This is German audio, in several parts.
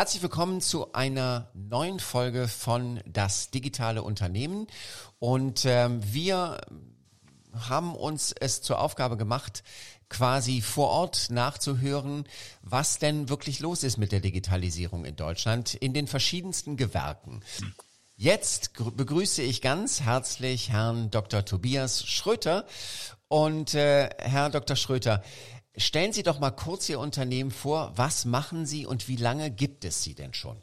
Herzlich willkommen zu einer neuen Folge von Das digitale Unternehmen. Und ähm, wir haben uns es zur Aufgabe gemacht, quasi vor Ort nachzuhören, was denn wirklich los ist mit der Digitalisierung in Deutschland in den verschiedensten Gewerken. Jetzt begrüße ich ganz herzlich Herrn Dr. Tobias Schröter. Und äh, Herr Dr. Schröter, Stellen Sie doch mal kurz Ihr Unternehmen vor. Was machen Sie und wie lange gibt es Sie denn schon?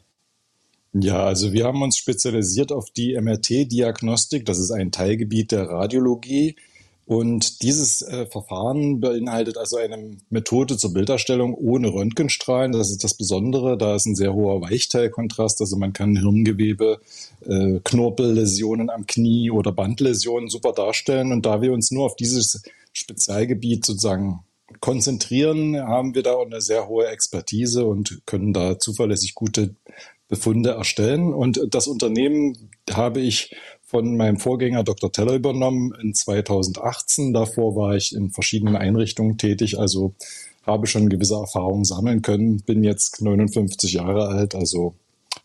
Ja, also wir haben uns spezialisiert auf die MRT-Diagnostik. Das ist ein Teilgebiet der Radiologie. Und dieses äh, Verfahren beinhaltet also eine Methode zur Bilderstellung ohne Röntgenstrahlen. Das ist das Besondere. Da ist ein sehr hoher Weichteilkontrast. Also man kann Hirngewebe, äh, Knorpelläsionen am Knie oder Bandläsionen super darstellen. Und da wir uns nur auf dieses Spezialgebiet sozusagen konzentrieren, haben wir da eine sehr hohe Expertise und können da zuverlässig gute Befunde erstellen. Und das Unternehmen habe ich von meinem Vorgänger Dr. Teller übernommen in 2018. Davor war ich in verschiedenen Einrichtungen tätig, also habe schon gewisse Erfahrungen sammeln können. Bin jetzt 59 Jahre alt, also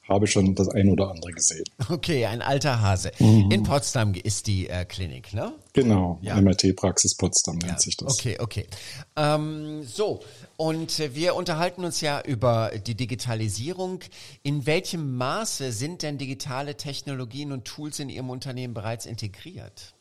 habe schon das ein oder andere gesehen. Okay, ein alter Hase. Mhm. In Potsdam ist die äh, Klinik, ne? Genau, ja. MRT-Praxis Potsdam nennt ja. sich das. Okay, okay. Ähm, so, und äh, wir unterhalten uns ja über die Digitalisierung. In welchem Maße sind denn digitale Technologien und Tools in Ihrem Unternehmen bereits integriert?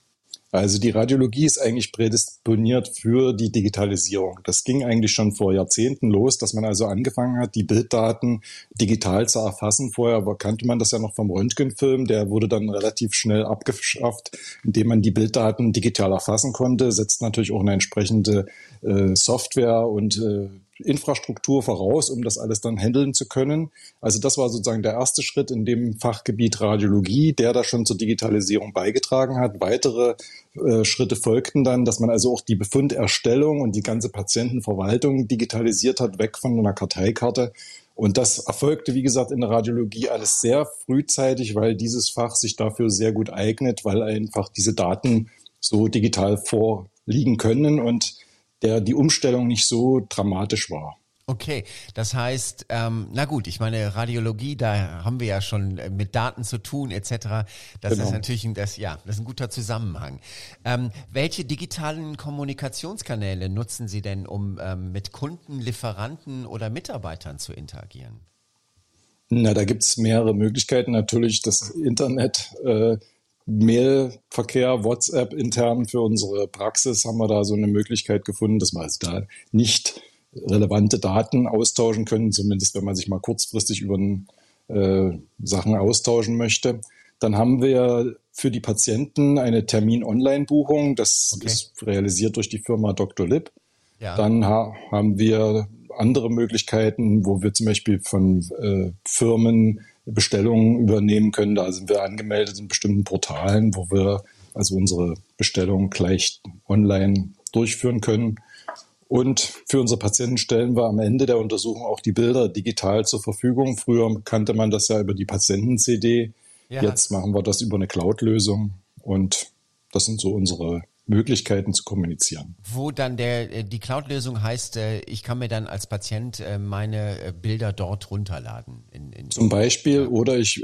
Also die Radiologie ist eigentlich prädisponiert für die Digitalisierung. Das ging eigentlich schon vor Jahrzehnten los, dass man also angefangen hat, die Bilddaten digital zu erfassen. Vorher kannte man das ja noch vom Röntgenfilm. Der wurde dann relativ schnell abgeschafft, indem man die Bilddaten digital erfassen konnte. Setzt natürlich auch eine entsprechende äh, Software und äh, Infrastruktur voraus, um das alles dann handeln zu können. Also das war sozusagen der erste Schritt in dem Fachgebiet Radiologie, der da schon zur Digitalisierung beigetragen hat. Weitere äh, Schritte folgten dann, dass man also auch die Befunderstellung und die ganze Patientenverwaltung digitalisiert hat, weg von einer Karteikarte. Und das erfolgte, wie gesagt, in der Radiologie alles sehr frühzeitig, weil dieses Fach sich dafür sehr gut eignet, weil einfach diese Daten so digital vorliegen können und der die Umstellung nicht so dramatisch war. Okay, das heißt, ähm, na gut, ich meine Radiologie, da haben wir ja schon äh, mit Daten zu tun etc. Das genau. ist natürlich ein, das, ja, das ist ein guter Zusammenhang. Ähm, welche digitalen Kommunikationskanäle nutzen Sie denn, um ähm, mit Kunden, Lieferanten oder Mitarbeitern zu interagieren? Na, da gibt's mehrere Möglichkeiten. Natürlich das Internet, äh, Mailverkehr, WhatsApp intern für unsere Praxis haben wir da so eine Möglichkeit gefunden, dass wir also da nicht relevante Daten austauschen können, zumindest wenn man sich mal kurzfristig über äh, Sachen austauschen möchte. Dann haben wir für die Patienten eine Termin-Online-Buchung. Das okay. ist realisiert durch die Firma Dr. Lib. Ja. Dann ha haben wir andere Möglichkeiten, wo wir zum Beispiel von äh, Firmen Bestellungen übernehmen können. Da sind wir angemeldet in bestimmten Portalen, wo wir also unsere Bestellungen gleich online durchführen können. Und für unsere Patienten stellen wir am Ende der Untersuchung auch die Bilder digital zur Verfügung. Früher kannte man das ja über die Patienten-CD. Ja. Jetzt machen wir das über eine Cloud-Lösung. Und das sind so unsere Möglichkeiten zu kommunizieren. Wo dann der äh, die Cloud-Lösung heißt, äh, ich kann mir dann als Patient äh, meine Bilder dort runterladen. In, in Zum Beispiel, oder ich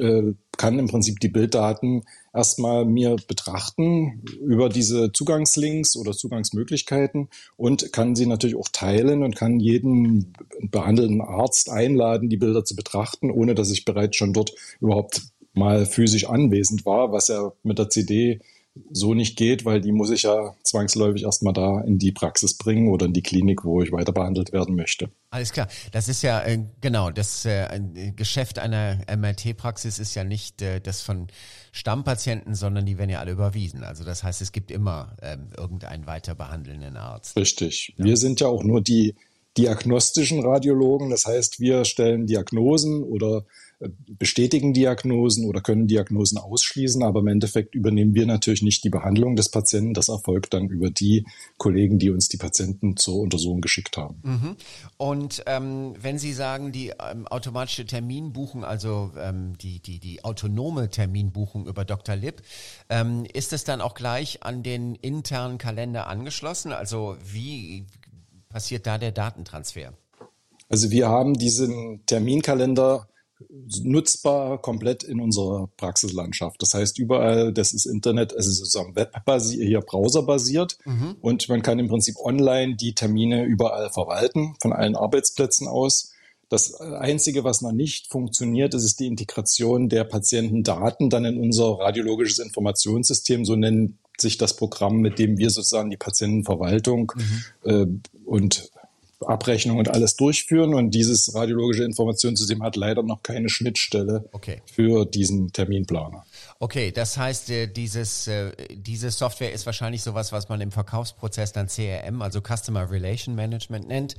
kann im Prinzip die Bilddaten erstmal mir betrachten über diese Zugangslinks oder Zugangsmöglichkeiten und kann sie natürlich auch teilen und kann jeden behandelnden Arzt einladen, die Bilder zu betrachten, ohne dass ich bereits schon dort überhaupt mal physisch anwesend war, was ja mit der CD so nicht geht, weil die muss ich ja zwangsläufig erstmal da in die Praxis bringen oder in die Klinik, wo ich weiter behandelt werden möchte. Alles klar. Das ist ja äh, genau das äh, Geschäft einer MRT-Praxis ist ja nicht äh, das von Stammpatienten, sondern die werden ja alle überwiesen. Also das heißt, es gibt immer ähm, irgendeinen weiter behandelnden Arzt. Richtig. Ja. Wir sind ja auch nur die diagnostischen Radiologen. Das heißt, wir stellen Diagnosen oder bestätigen Diagnosen oder können Diagnosen ausschließen, aber im Endeffekt übernehmen wir natürlich nicht die Behandlung des Patienten. Das erfolgt dann über die Kollegen, die uns die Patienten zur Untersuchung geschickt haben. Mhm. Und ähm, wenn Sie sagen, die ähm, automatische Terminbuchung, also ähm, die, die, die autonome Terminbuchung über Dr. Lipp, ähm, ist es dann auch gleich an den internen Kalender angeschlossen? Also wie passiert da der Datentransfer? Also wir haben diesen Terminkalender nutzbar komplett in unserer Praxislandschaft. Das heißt, überall, das ist Internet, es ist sozusagen webbasiert, hier browserbasiert mhm. und man kann im Prinzip online die Termine überall verwalten, von allen Arbeitsplätzen aus. Das Einzige, was noch nicht funktioniert, ist, ist die Integration der Patientendaten dann in unser radiologisches Informationssystem, so nennt sich das Programm, mit dem wir sozusagen die Patientenverwaltung mhm. äh, und Abrechnung und alles durchführen. Und dieses radiologische Informationssystem hat leider noch keine Schnittstelle okay. für diesen Terminplaner. Okay, das heißt, äh, dieses, äh, diese Software ist wahrscheinlich sowas, was man im Verkaufsprozess dann CRM, also Customer Relation Management nennt.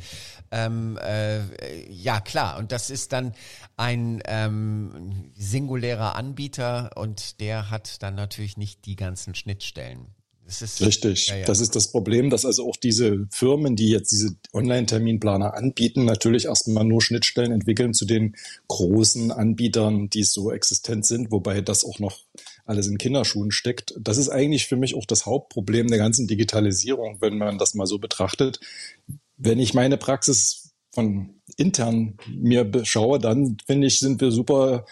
Ähm, äh, ja, klar. Und das ist dann ein ähm, singulärer Anbieter und der hat dann natürlich nicht die ganzen Schnittstellen. Ist, Richtig. Ja, ja. Das ist das Problem, dass also auch diese Firmen, die jetzt diese Online-Terminplaner anbieten, natürlich erstmal nur Schnittstellen entwickeln zu den großen Anbietern, die so existent sind, wobei das auch noch alles in Kinderschuhen steckt. Das ist eigentlich für mich auch das Hauptproblem der ganzen Digitalisierung, wenn man das mal so betrachtet. Wenn ich meine Praxis von intern mir beschaue, dann finde ich, sind wir super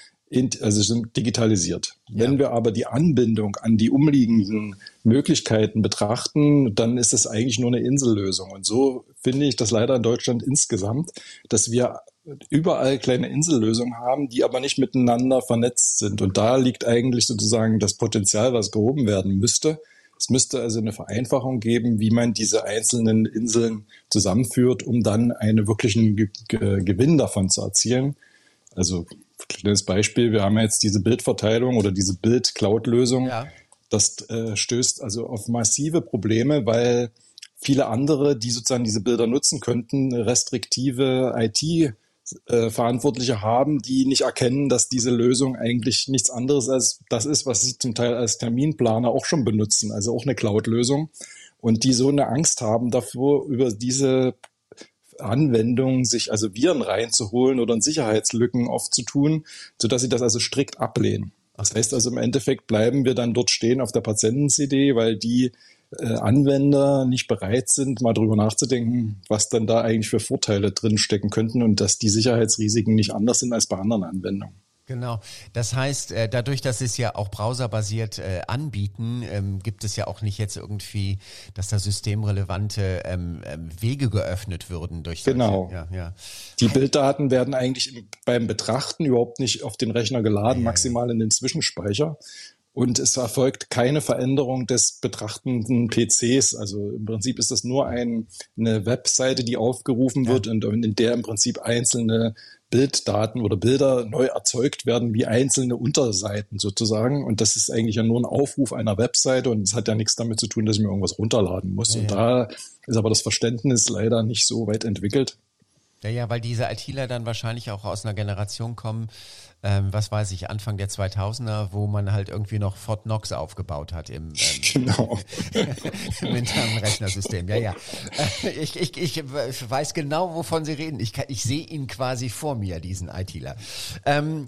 also sind digitalisiert. Ja. Wenn wir aber die Anbindung an die umliegenden Möglichkeiten betrachten, dann ist es eigentlich nur eine Insellösung. Und so finde ich das leider in Deutschland insgesamt, dass wir überall kleine Insellösungen haben, die aber nicht miteinander vernetzt sind. Und da liegt eigentlich sozusagen das Potenzial, was gehoben werden müsste. Es müsste also eine Vereinfachung geben, wie man diese einzelnen Inseln zusammenführt, um dann einen wirklichen Gewinn davon zu erzielen. Also kleines Beispiel, wir haben jetzt diese Bildverteilung oder diese Bild-Cloud-Lösung. Ja. Das äh, stößt also auf massive Probleme, weil viele andere, die sozusagen diese Bilder nutzen könnten, restriktive IT äh, Verantwortliche haben, die nicht erkennen, dass diese Lösung eigentlich nichts anderes als das ist, was sie zum Teil als Terminplaner auch schon benutzen, also auch eine Cloud-Lösung. Und die so eine Angst haben davor, über diese Anwendungen sich also Viren reinzuholen oder Sicherheitslücken aufzutun, sodass sie das also strikt ablehnen. Das heißt also im Endeffekt bleiben wir dann dort stehen auf der Patienten-CD, weil die äh, Anwender nicht bereit sind, mal drüber nachzudenken, was dann da eigentlich für Vorteile drin stecken könnten und dass die Sicherheitsrisiken nicht anders sind als bei anderen Anwendungen. Genau. Das heißt, äh, dadurch, dass es ja auch browserbasiert äh, anbieten, ähm, gibt es ja auch nicht jetzt irgendwie, dass da systemrelevante ähm, ähm, Wege geöffnet würden durch solche, Genau. Ja, ja. Die Bilddaten werden eigentlich beim Betrachten überhaupt nicht auf den Rechner geladen, maximal in den Zwischenspeicher. Und es erfolgt keine Veränderung des betrachtenden PCs. Also im Prinzip ist das nur ein, eine Webseite, die aufgerufen wird und in der im Prinzip einzelne Bilddaten oder Bilder neu erzeugt werden wie einzelne Unterseiten sozusagen. Und das ist eigentlich ja nur ein Aufruf einer Webseite und es hat ja nichts damit zu tun, dass ich mir irgendwas runterladen muss. Ja, und da ist aber das Verständnis leider nicht so weit entwickelt. Ja, ja, weil diese ITler dann wahrscheinlich auch aus einer Generation kommen, ähm, was weiß ich, Anfang der 2000er, wo man halt irgendwie noch Fort Knox aufgebaut hat im, ähm, genau. im internen Rechnersystem. Ja, ja. Äh, ich, ich, ich weiß genau, wovon Sie reden. Ich, ich sehe ihn quasi vor mir, diesen ITler. Ähm,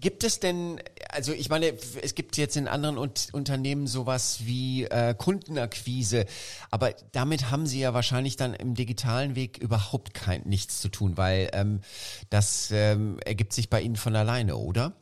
gibt es denn, also ich meine, es gibt jetzt in anderen Unternehmen sowas wie äh, Kundenakquise, aber damit haben Sie ja wahrscheinlich dann im digitalen Weg überhaupt kein nichts zu tun, weil ähm, das ähm, ergibt sich bei Ihnen von alleine, oder?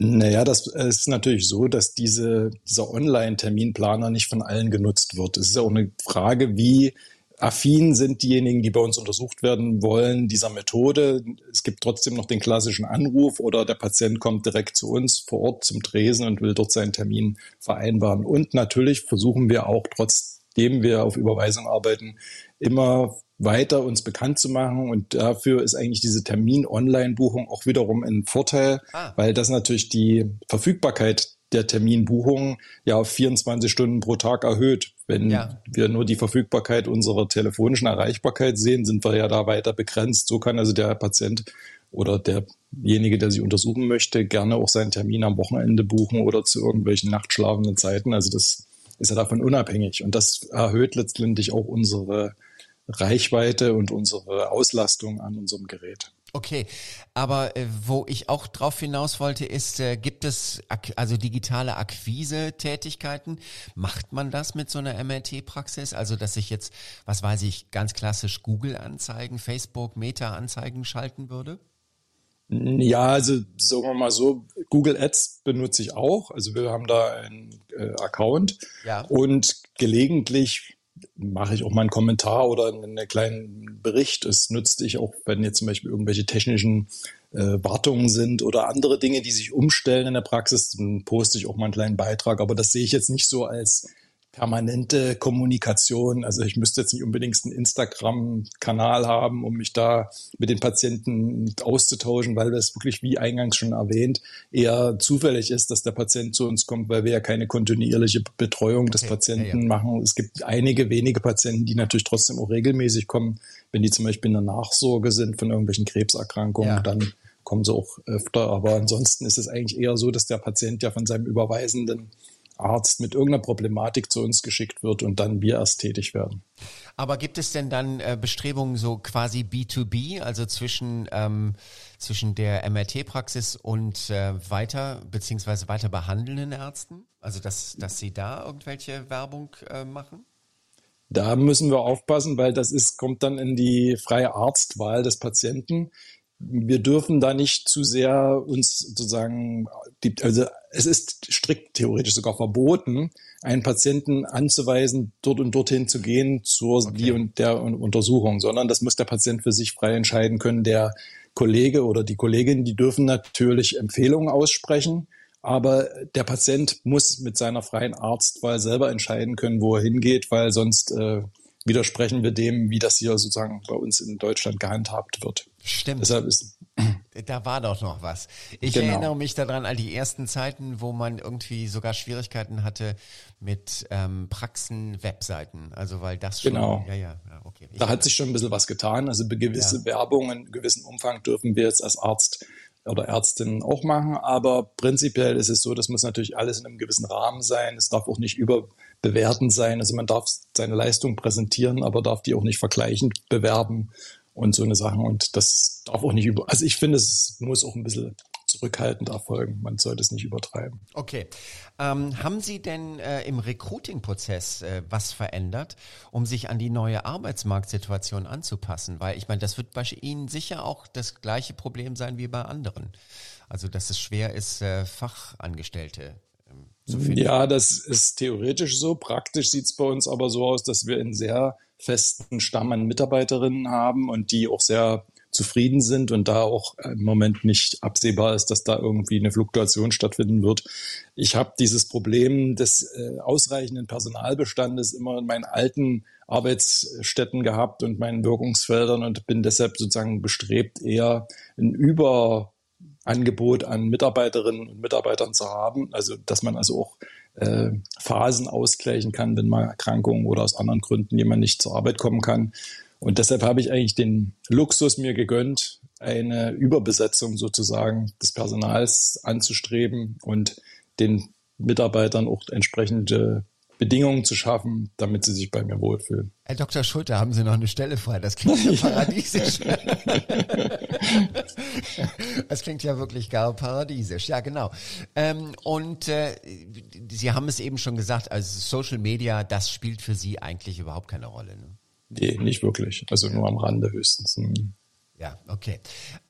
Naja, das ist natürlich so, dass diese, dieser Online-Terminplaner nicht von allen genutzt wird. Es ist auch eine Frage, wie affin sind diejenigen, die bei uns untersucht werden wollen, dieser Methode. Es gibt trotzdem noch den klassischen Anruf oder der Patient kommt direkt zu uns vor Ort zum Tresen und will dort seinen Termin vereinbaren. Und natürlich versuchen wir auch, trotzdem wir auf Überweisung arbeiten, immer weiter uns bekannt zu machen. Und dafür ist eigentlich diese Termin-Online-Buchung auch wiederum ein Vorteil, ah. weil das natürlich die Verfügbarkeit der Terminbuchung ja auf 24 Stunden pro Tag erhöht. Wenn ja. wir nur die Verfügbarkeit unserer telefonischen Erreichbarkeit sehen, sind wir ja da weiter begrenzt. So kann also der Patient oder derjenige, der sich untersuchen möchte, gerne auch seinen Termin am Wochenende buchen oder zu irgendwelchen nachtschlafenden Zeiten. Also das ist ja davon unabhängig. Und das erhöht letztendlich auch unsere Reichweite und unsere Auslastung an unserem Gerät. Okay, aber äh, wo ich auch drauf hinaus wollte, ist, äh, gibt es also digitale Akquise-Tätigkeiten? Macht man das mit so einer MRT-Praxis? Also, dass ich jetzt, was weiß ich, ganz klassisch Google-Anzeigen, Facebook, Meta-Anzeigen schalten würde? Ja, also sagen wir mal so, Google Ads benutze ich auch. Also wir haben da einen äh, Account ja. und gelegentlich mache ich auch mal einen Kommentar oder einen kleinen Bericht. Es nützt ich auch, wenn jetzt zum Beispiel irgendwelche technischen äh, Wartungen sind oder andere Dinge, die sich umstellen in der Praxis, dann poste ich auch mal einen kleinen Beitrag. Aber das sehe ich jetzt nicht so als permanente Kommunikation. Also ich müsste jetzt nicht unbedingt einen Instagram-Kanal haben, um mich da mit den Patienten auszutauschen, weil das wirklich, wie eingangs schon erwähnt, eher zufällig ist, dass der Patient zu uns kommt, weil wir ja keine kontinuierliche Betreuung des okay. Patienten ja, ja. machen. Es gibt einige wenige Patienten, die natürlich trotzdem auch regelmäßig kommen. Wenn die zum Beispiel in der Nachsorge sind von irgendwelchen Krebserkrankungen, ja. dann kommen sie auch öfter. Aber ansonsten ist es eigentlich eher so, dass der Patient ja von seinem Überweisenden Arzt mit irgendeiner Problematik zu uns geschickt wird und dann wir erst tätig werden. Aber gibt es denn dann äh, Bestrebungen so quasi B2B, also zwischen, ähm, zwischen der MRT-Praxis und äh, weiter beziehungsweise weiter behandelnden Ärzten? Also dass, dass sie da irgendwelche Werbung äh, machen? Da müssen wir aufpassen, weil das ist, kommt dann in die freie Arztwahl des Patienten wir dürfen da nicht zu sehr uns sozusagen, also es ist strikt theoretisch sogar verboten, einen Patienten anzuweisen, dort und dorthin zu gehen zur okay. die und der Untersuchung, sondern das muss der Patient für sich frei entscheiden können. Der Kollege oder die Kollegin, die dürfen natürlich Empfehlungen aussprechen, aber der Patient muss mit seiner freien Arztwahl selber entscheiden können, wo er hingeht, weil sonst äh, widersprechen wir dem, wie das hier sozusagen bei uns in Deutschland gehandhabt wird. Stimmt. Deshalb ist da war doch noch was. Ich genau. erinnere mich daran an die ersten Zeiten, wo man irgendwie sogar Schwierigkeiten hatte mit ähm, Praxen-Webseiten. Also weil das schon. Genau. Ja, ja, ja okay. Ich da hat sich schon ein bisschen was getan. Also gewisse ja. Werbung in gewissem Umfang dürfen wir jetzt als Arzt oder Ärztin auch machen. Aber prinzipiell ist es so, das muss natürlich alles in einem gewissen Rahmen sein. Es darf auch nicht überbewertend sein. Also man darf seine Leistung präsentieren, aber darf die auch nicht vergleichend bewerben und so eine Sachen. Und das darf auch nicht über. Also ich finde, es muss auch ein bisschen zurückhaltend erfolgen. Man sollte es nicht übertreiben. Okay. Ähm, haben Sie denn äh, im Recruiting-Prozess äh, was verändert, um sich an die neue Arbeitsmarktsituation anzupassen? Weil ich meine, das wird bei Ihnen sicher auch das gleiche Problem sein wie bei anderen. Also, dass es schwer ist, äh, Fachangestellte ähm, zu finden. Ja, das ist theoretisch so. Praktisch sieht es bei uns aber so aus, dass wir einen sehr festen Stamm an Mitarbeiterinnen haben und die auch sehr zufrieden sind und da auch im Moment nicht absehbar ist, dass da irgendwie eine Fluktuation stattfinden wird. Ich habe dieses Problem des äh, ausreichenden Personalbestandes immer in meinen alten Arbeitsstätten gehabt und meinen Wirkungsfeldern und bin deshalb sozusagen bestrebt, eher ein Überangebot an Mitarbeiterinnen und Mitarbeitern zu haben. Also, dass man also auch äh, Phasen ausgleichen kann, wenn mal Erkrankungen oder aus anderen Gründen jemand nicht zur Arbeit kommen kann. Und deshalb habe ich eigentlich den Luxus mir gegönnt, eine Überbesetzung sozusagen des Personals anzustreben und den Mitarbeitern auch entsprechende Bedingungen zu schaffen, damit sie sich bei mir wohlfühlen. Herr Dr. Schulte, haben Sie noch eine Stelle frei? Das klingt ja paradiesisch. das klingt ja wirklich gar paradiesisch. Ja, genau. Ähm, und äh, Sie haben es eben schon gesagt, also Social Media, das spielt für Sie eigentlich überhaupt keine Rolle. Ne? Nee, nicht wirklich. Also nur am Rande höchstens. Ja, okay.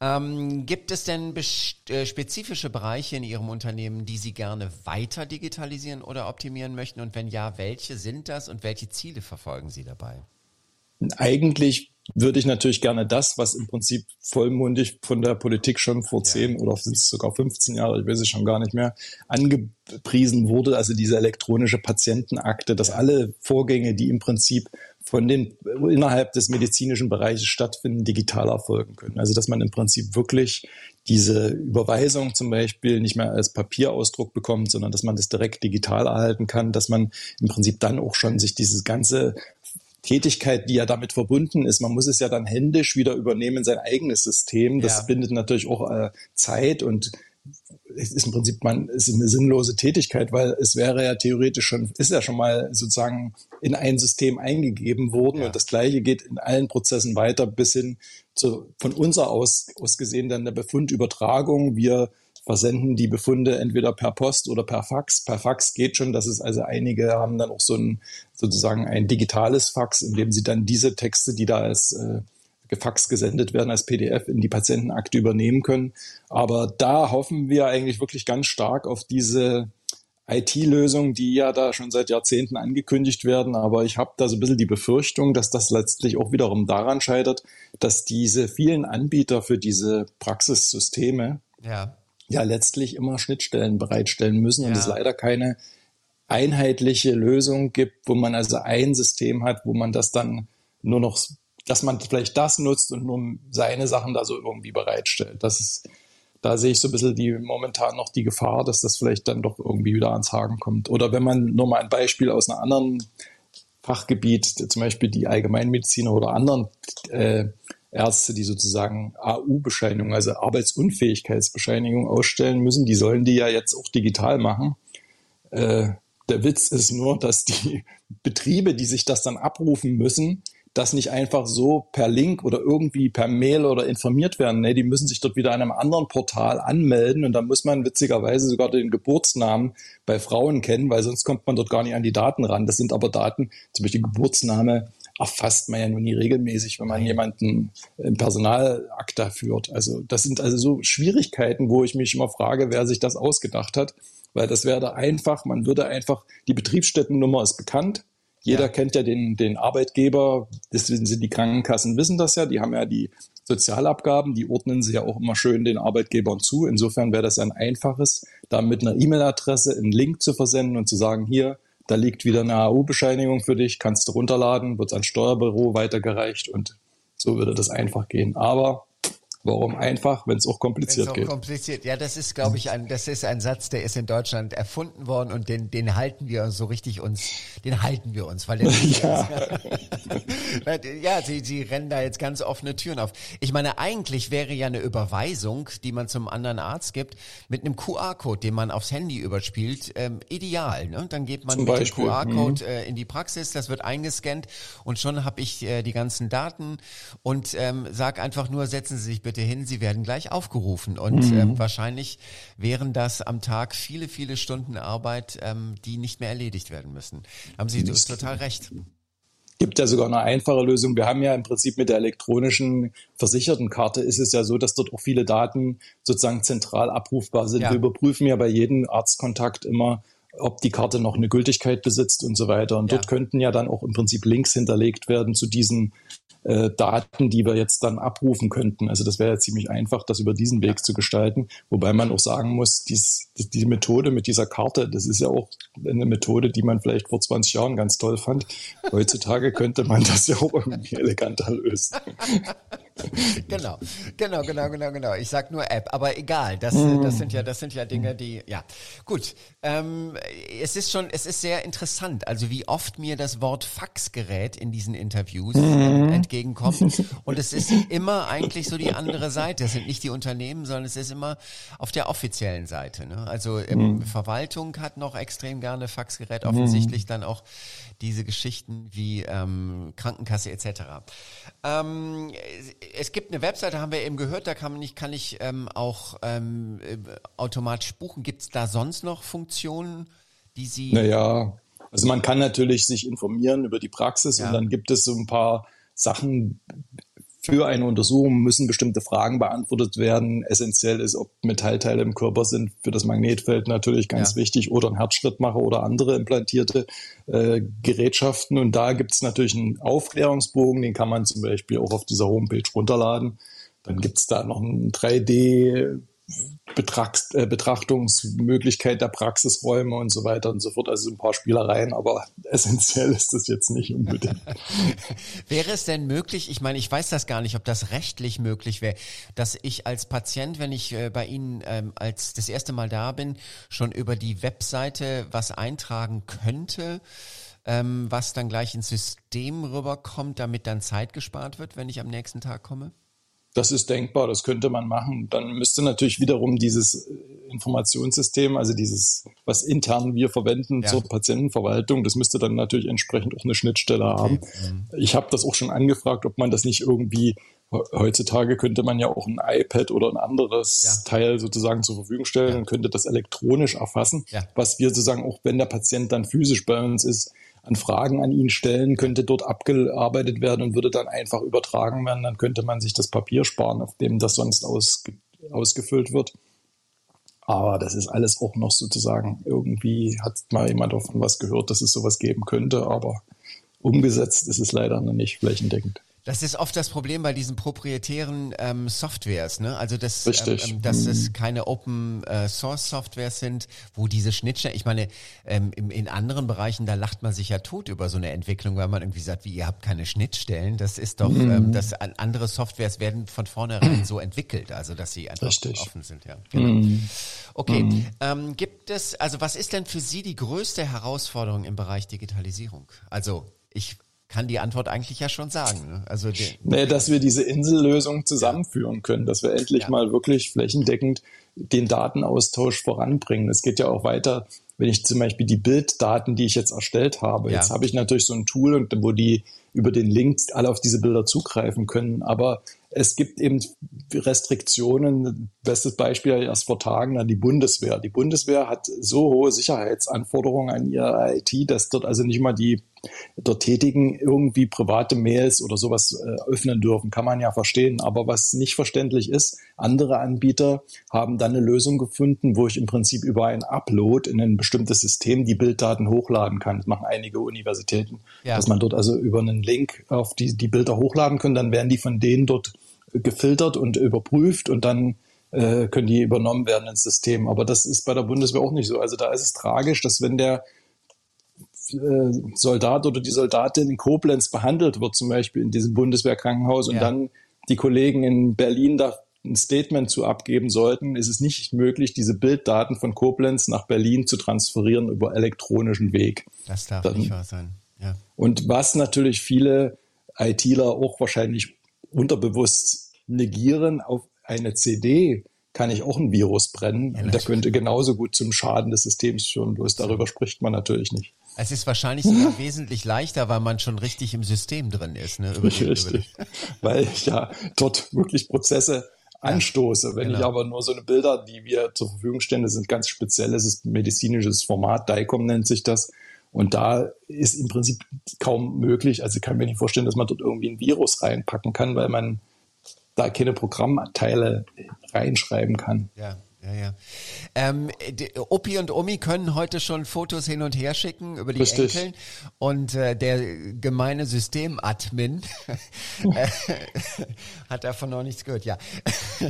Ähm, gibt es denn äh, spezifische Bereiche in Ihrem Unternehmen, die Sie gerne weiter digitalisieren oder optimieren möchten? Und wenn ja, welche sind das und welche Ziele verfolgen Sie dabei? Eigentlich würde ich natürlich gerne das, was im Prinzip vollmundig von der Politik schon vor zehn ja. oder sogar 15 Jahre, ich weiß es schon gar nicht mehr, angepriesen wurde, also diese elektronische Patientenakte, dass alle Vorgänge, die im Prinzip von den innerhalb des medizinischen Bereiches stattfinden, digital erfolgen können. Also dass man im Prinzip wirklich diese Überweisung zum Beispiel nicht mehr als Papierausdruck bekommt, sondern dass man das direkt digital erhalten kann, dass man im Prinzip dann auch schon sich dieses ganze Tätigkeit, die ja damit verbunden ist. Man muss es ja dann händisch wieder übernehmen, sein eigenes System. Das ja. bindet natürlich auch äh, Zeit und ist im Prinzip man ist eine sinnlose Tätigkeit, weil es wäre ja theoretisch schon ist ja schon mal sozusagen in ein System eingegeben worden ja. und das Gleiche geht in allen Prozessen weiter bis hin zu von unser aus aus gesehen dann der Befundübertragung. Wir versenden die Befunde entweder per Post oder per Fax. Per Fax geht schon, dass es also einige haben dann auch so ein sozusagen ein digitales Fax, in dem sie dann diese Texte, die da als äh, gefaxt gesendet werden als PDF in die Patientenakte übernehmen können. Aber da hoffen wir eigentlich wirklich ganz stark auf diese IT-Lösungen, die ja da schon seit Jahrzehnten angekündigt werden. Aber ich habe da so ein bisschen die Befürchtung, dass das letztlich auch wiederum daran scheitert, dass diese vielen Anbieter für diese Praxissysteme ja, ja letztlich immer Schnittstellen bereitstellen müssen ja. und es leider keine einheitliche Lösung gibt, wo man also ein System hat, wo man das dann nur noch, dass man vielleicht das nutzt und nur seine Sachen da so irgendwie bereitstellt. Das ist da sehe ich so ein bisschen die momentan noch die Gefahr, dass das vielleicht dann doch irgendwie wieder ans Haken kommt. Oder wenn man nur mal ein Beispiel aus einem anderen Fachgebiet, zum Beispiel die Allgemeinmediziner oder anderen äh, Ärzte, die sozusagen AU-Bescheinigung, also Arbeitsunfähigkeitsbescheinigung ausstellen müssen, die sollen die ja jetzt auch digital machen. Äh, der Witz ist nur, dass die Betriebe, die sich das dann abrufen müssen, das nicht einfach so per Link oder irgendwie per Mail oder informiert werden. Nee, die müssen sich dort wieder an einem anderen Portal anmelden und da muss man witzigerweise sogar den Geburtsnamen bei Frauen kennen, weil sonst kommt man dort gar nicht an die Daten ran. Das sind aber Daten, zum Beispiel Geburtsname erfasst man ja nun nie regelmäßig, wenn man jemanden im Personalakt da führt. Also das sind also so Schwierigkeiten, wo ich mich immer frage, wer sich das ausgedacht hat, weil das wäre einfach, man würde einfach, die Betriebsstättennummer ist bekannt, jeder ja. kennt ja den, den Arbeitgeber, deswegen sind die Krankenkassen, wissen das ja, die haben ja die Sozialabgaben, die ordnen sie ja auch immer schön den Arbeitgebern zu. Insofern wäre das ein einfaches, da mit einer E-Mail-Adresse einen Link zu versenden und zu sagen, hier, da liegt wieder eine AU-Bescheinigung für dich, kannst du runterladen, wird ans Steuerbüro weitergereicht und so würde das einfach gehen. Aber Warum einfach, wenn es auch kompliziert auch geht? Kompliziert. Ja, das ist, glaube ich, ein, das ist ein Satz, der ist in Deutschland erfunden worden und den, den halten wir so richtig uns, den halten wir uns, weil der ja. ja, sie, sie rennen da jetzt ganz offene Türen auf. Ich meine, eigentlich wäre ja eine Überweisung, die man zum anderen Arzt gibt, mit einem QR-Code, den man aufs Handy überspielt, ähm, ideal. Ne? Dann geht man zum mit Beispiel. dem QR-Code mhm. äh, in die Praxis, das wird eingescannt und schon habe ich äh, die ganzen Daten und ähm, sag einfach nur, setzen Sie sich bitte hin, Sie werden gleich aufgerufen. Und mhm. ähm, wahrscheinlich wären das am Tag viele, viele Stunden Arbeit, ähm, die nicht mehr erledigt werden müssen. Haben Sie das total recht gibt ja sogar eine einfache Lösung. Wir haben ja im Prinzip mit der elektronischen Versichertenkarte ist es ja so, dass dort auch viele Daten sozusagen zentral abrufbar sind. Ja. Wir überprüfen ja bei jedem Arztkontakt immer, ob die Karte noch eine Gültigkeit besitzt und so weiter. Und ja. dort könnten ja dann auch im Prinzip Links hinterlegt werden zu diesen äh, Daten, die wir jetzt dann abrufen könnten. Also das wäre ja ziemlich einfach, das über diesen Weg zu gestalten. Wobei man auch sagen muss, dies, die Methode mit dieser Karte, das ist ja auch eine Methode, die man vielleicht vor 20 Jahren ganz toll fand. Heutzutage könnte man das ja auch irgendwie eleganter lösen. genau, genau, genau, genau, genau. Ich sag nur App, aber egal. Das, mm. das sind ja, das sind ja Dinge, die, ja, gut. Ähm, es ist schon, es ist sehr interessant. Also wie oft mir das Wort Faxgerät in diesen Interviews mm. entgegenkommt. Und es ist immer eigentlich so die andere Seite. Es sind nicht die Unternehmen, sondern es ist immer auf der offiziellen Seite. Ne? Also ähm, mm. Verwaltung hat noch extrem gerne Faxgerät, offensichtlich dann auch diese Geschichten wie ähm, Krankenkasse etc. Ähm, es gibt eine Webseite, haben wir eben gehört, da kann, nicht, kann ich ähm, auch ähm, äh, automatisch buchen. Gibt es da sonst noch Funktionen, die Sie... Naja, also man kann natürlich sich informieren über die Praxis ja. und dann gibt es so ein paar Sachen, für eine Untersuchung müssen bestimmte Fragen beantwortet werden. Essentiell ist, ob Metallteile im Körper sind, für das Magnetfeld natürlich ganz ja. wichtig oder ein Herzschrittmacher oder andere implantierte äh, Gerätschaften. Und da gibt es natürlich einen Aufklärungsbogen, den kann man zum Beispiel auch auf dieser Homepage runterladen. Dann gibt es da noch ein 3D Betracht, äh, Betrachtungsmöglichkeit der Praxisräume und so weiter und so fort. Also ein paar Spielereien, aber essentiell ist das jetzt nicht unbedingt. wäre es denn möglich, ich meine, ich weiß das gar nicht, ob das rechtlich möglich wäre, dass ich als Patient, wenn ich äh, bei Ihnen ähm, als das erste Mal da bin, schon über die Webseite was eintragen könnte? Ähm, was dann gleich ins System rüberkommt, damit dann Zeit gespart wird, wenn ich am nächsten Tag komme? Das ist denkbar, das könnte man machen. Dann müsste natürlich wiederum dieses äh, Informationssystem, also dieses, was intern wir verwenden ja. zur Patientenverwaltung, das müsste dann natürlich entsprechend auch eine Schnittstelle okay. haben. Mhm. Ich habe das auch schon angefragt, ob man das nicht irgendwie heutzutage könnte man ja auch ein iPad oder ein anderes ja. Teil sozusagen zur Verfügung stellen ja. und könnte das elektronisch erfassen, ja. was wir sozusagen auch, wenn der Patient dann physisch bei uns ist, an Fragen an ihn stellen, könnte dort abgearbeitet werden und würde dann einfach übertragen werden. Dann könnte man sich das Papier sparen, auf dem das sonst ausge ausgefüllt wird. Aber das ist alles auch noch sozusagen, irgendwie hat mal jemand davon was gehört, dass es sowas geben könnte, aber umgesetzt ist es leider noch nicht flächendeckend. Das ist oft das Problem bei diesen proprietären ähm, Softwares, ne? Also dass, ähm, ähm, dass mhm. es keine Open äh, Source Softwares sind, wo diese Schnittstellen, ich meine, ähm, in, in anderen Bereichen, da lacht man sich ja tot über so eine Entwicklung, weil man irgendwie sagt, wie ihr habt keine Schnittstellen. Das ist doch, mhm. ähm, das andere Softwares werden von vornherein so entwickelt, also dass sie einfach Richtig. offen sind, ja. Genau. Mhm. Okay. Mhm. Ähm, gibt es, also was ist denn für Sie die größte Herausforderung im Bereich Digitalisierung? Also ich kann die Antwort eigentlich ja schon sagen. Ne? Also nee, dass wir diese Insellösung zusammenführen können, dass wir endlich ja. mal wirklich flächendeckend den Datenaustausch voranbringen. Es geht ja auch weiter, wenn ich zum Beispiel die Bilddaten, die ich jetzt erstellt habe. Ja. Jetzt habe ich natürlich so ein Tool, wo die über den Link alle auf diese Bilder zugreifen können. Aber es gibt eben Restriktionen. Bestes Beispiel erst vor Tagen an die Bundeswehr. Die Bundeswehr hat so hohe Sicherheitsanforderungen an ihre IT, dass dort also nicht mal die dort Tätigen irgendwie private Mails oder sowas äh, öffnen dürfen. Kann man ja verstehen. Aber was nicht verständlich ist, andere Anbieter haben dann eine Lösung gefunden, wo ich im Prinzip über ein Upload in ein bestimmtes System die Bilddaten hochladen kann. Das machen einige Universitäten. Ja. Dass man dort also über einen Link auf die, die Bilder hochladen kann, dann werden die von denen dort gefiltert und überprüft und dann äh, können die übernommen werden ins System. Aber das ist bei der Bundeswehr auch nicht so. Also da ist es tragisch, dass wenn der äh, Soldat oder die Soldatin in Koblenz behandelt wird, zum Beispiel in diesem Bundeswehrkrankenhaus, und ja. dann die Kollegen in Berlin da ein Statement zu abgeben sollten, ist es nicht möglich, diese Bilddaten von Koblenz nach Berlin zu transferieren über elektronischen Weg. Das darf dann, nicht wahr sein. Ja. Und was natürlich viele ITler auch wahrscheinlich unterbewusst negieren, auf eine CD kann ich auch ein Virus brennen. Ja, und der könnte genauso gut zum Schaden des Systems führen. Bloß darüber spricht man natürlich nicht. Es ist wahrscheinlich sogar wesentlich leichter, weil man schon richtig im System drin ist. Ne? Über richtig. weil ich ja dort wirklich Prozesse anstoße. Wenn genau. ich aber nur so eine Bilder, die wir zur Verfügung stellen, das sind ganz spezielles, ist medizinisches Format, DICOM nennt sich das. Und da ist im Prinzip kaum möglich, also ich kann mir nicht vorstellen, dass man dort irgendwie ein Virus reinpacken kann, weil man da keine Programmteile reinschreiben kann. Ja. Ja, ja. Ähm, Opi und Omi können heute schon Fotos hin und her schicken über die Richtig. Enkeln und äh, der gemeine Systemadmin äh, hat davon noch nichts gehört. Ja,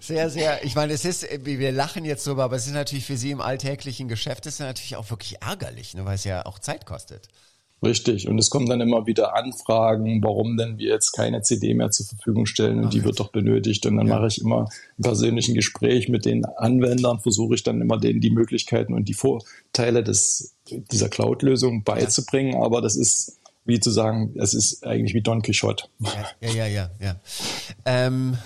sehr, sehr. Ich meine, es ist, wir lachen jetzt so, aber es ist natürlich für Sie im alltäglichen Geschäft ist natürlich auch wirklich ärgerlich, ne, weil es ja auch Zeit kostet. Richtig. Und es kommen dann immer wieder Anfragen, warum denn wir jetzt keine CD mehr zur Verfügung stellen und Ach, die wird doch benötigt. Und dann ja. mache ich immer ein persönlichen Gespräch mit den Anwendern, versuche ich dann immer denen die Möglichkeiten und die Vorteile des, dieser Cloud-Lösung beizubringen. Ja. Aber das ist, wie zu sagen, es ist eigentlich wie Don Quixote. Ja, ja, ja, ja. Ähm,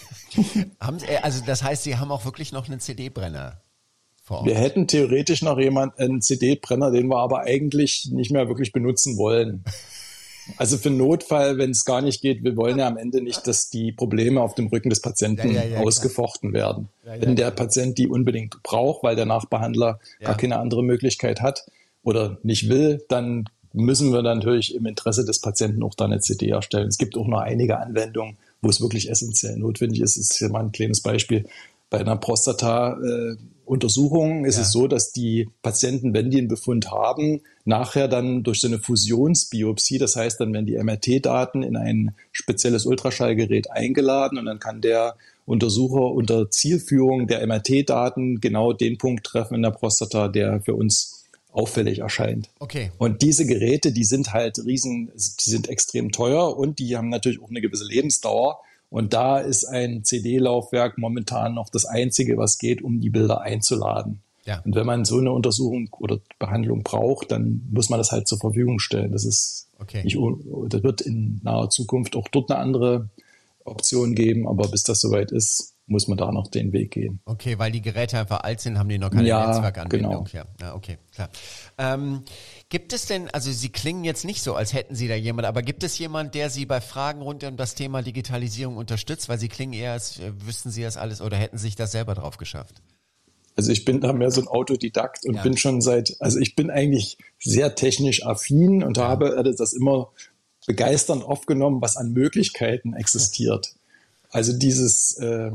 haben, also das heißt, Sie haben auch wirklich noch einen CD-Brenner wir hätten theoretisch noch jemand einen CD-Brenner, den wir aber eigentlich nicht mehr wirklich benutzen wollen. Also für Notfall, wenn es gar nicht geht, wir wollen ja am Ende nicht, dass die Probleme auf dem Rücken des Patienten ja, ja, ja, ausgefochten klar. werden. wenn der Patient die unbedingt braucht, weil der Nachbehandler gar keine andere Möglichkeit hat oder nicht will, dann müssen wir natürlich im Interesse des Patienten auch da eine CD erstellen. Es gibt auch noch einige Anwendungen, wo es wirklich essentiell notwendig ist. Das ist hier mal ein kleines Beispiel. Bei einer Prostata äh, Untersuchungen ist ja. es so, dass die Patienten, wenn die einen Befund haben, nachher dann durch so eine Fusionsbiopsie, das heißt, dann werden die MRT-Daten in ein spezielles Ultraschallgerät eingeladen und dann kann der Untersucher unter Zielführung der MRT-Daten genau den Punkt treffen in der Prostata, der für uns auffällig erscheint. Okay. Und diese Geräte, die sind halt riesen, die sind extrem teuer und die haben natürlich auch eine gewisse Lebensdauer. Und da ist ein CD-Laufwerk momentan noch das einzige, was geht, um die Bilder einzuladen. Ja. Und wenn man so eine Untersuchung oder Behandlung braucht, dann muss man das halt zur Verfügung stellen. Das ist okay. nicht, das wird in naher Zukunft auch dort eine andere Option geben, aber bis das soweit ist, muss man da noch den Weg gehen. Okay, weil die Geräte einfach alt sind, haben die noch keine ja, Netzwerkanbindung. Genau. Ja, ja, okay, klar. Ähm, gibt es denn, also Sie klingen jetzt nicht so, als hätten Sie da jemand, aber gibt es jemand, der Sie bei Fragen rund um das Thema Digitalisierung unterstützt? Weil Sie klingen eher, als wüssten Sie das alles oder hätten Sie sich das selber drauf geschafft? Also ich bin da mehr so ein Autodidakt und ja. bin schon seit, also ich bin eigentlich sehr technisch affin und habe das immer begeisternd aufgenommen, was an Möglichkeiten existiert. Also dieses äh,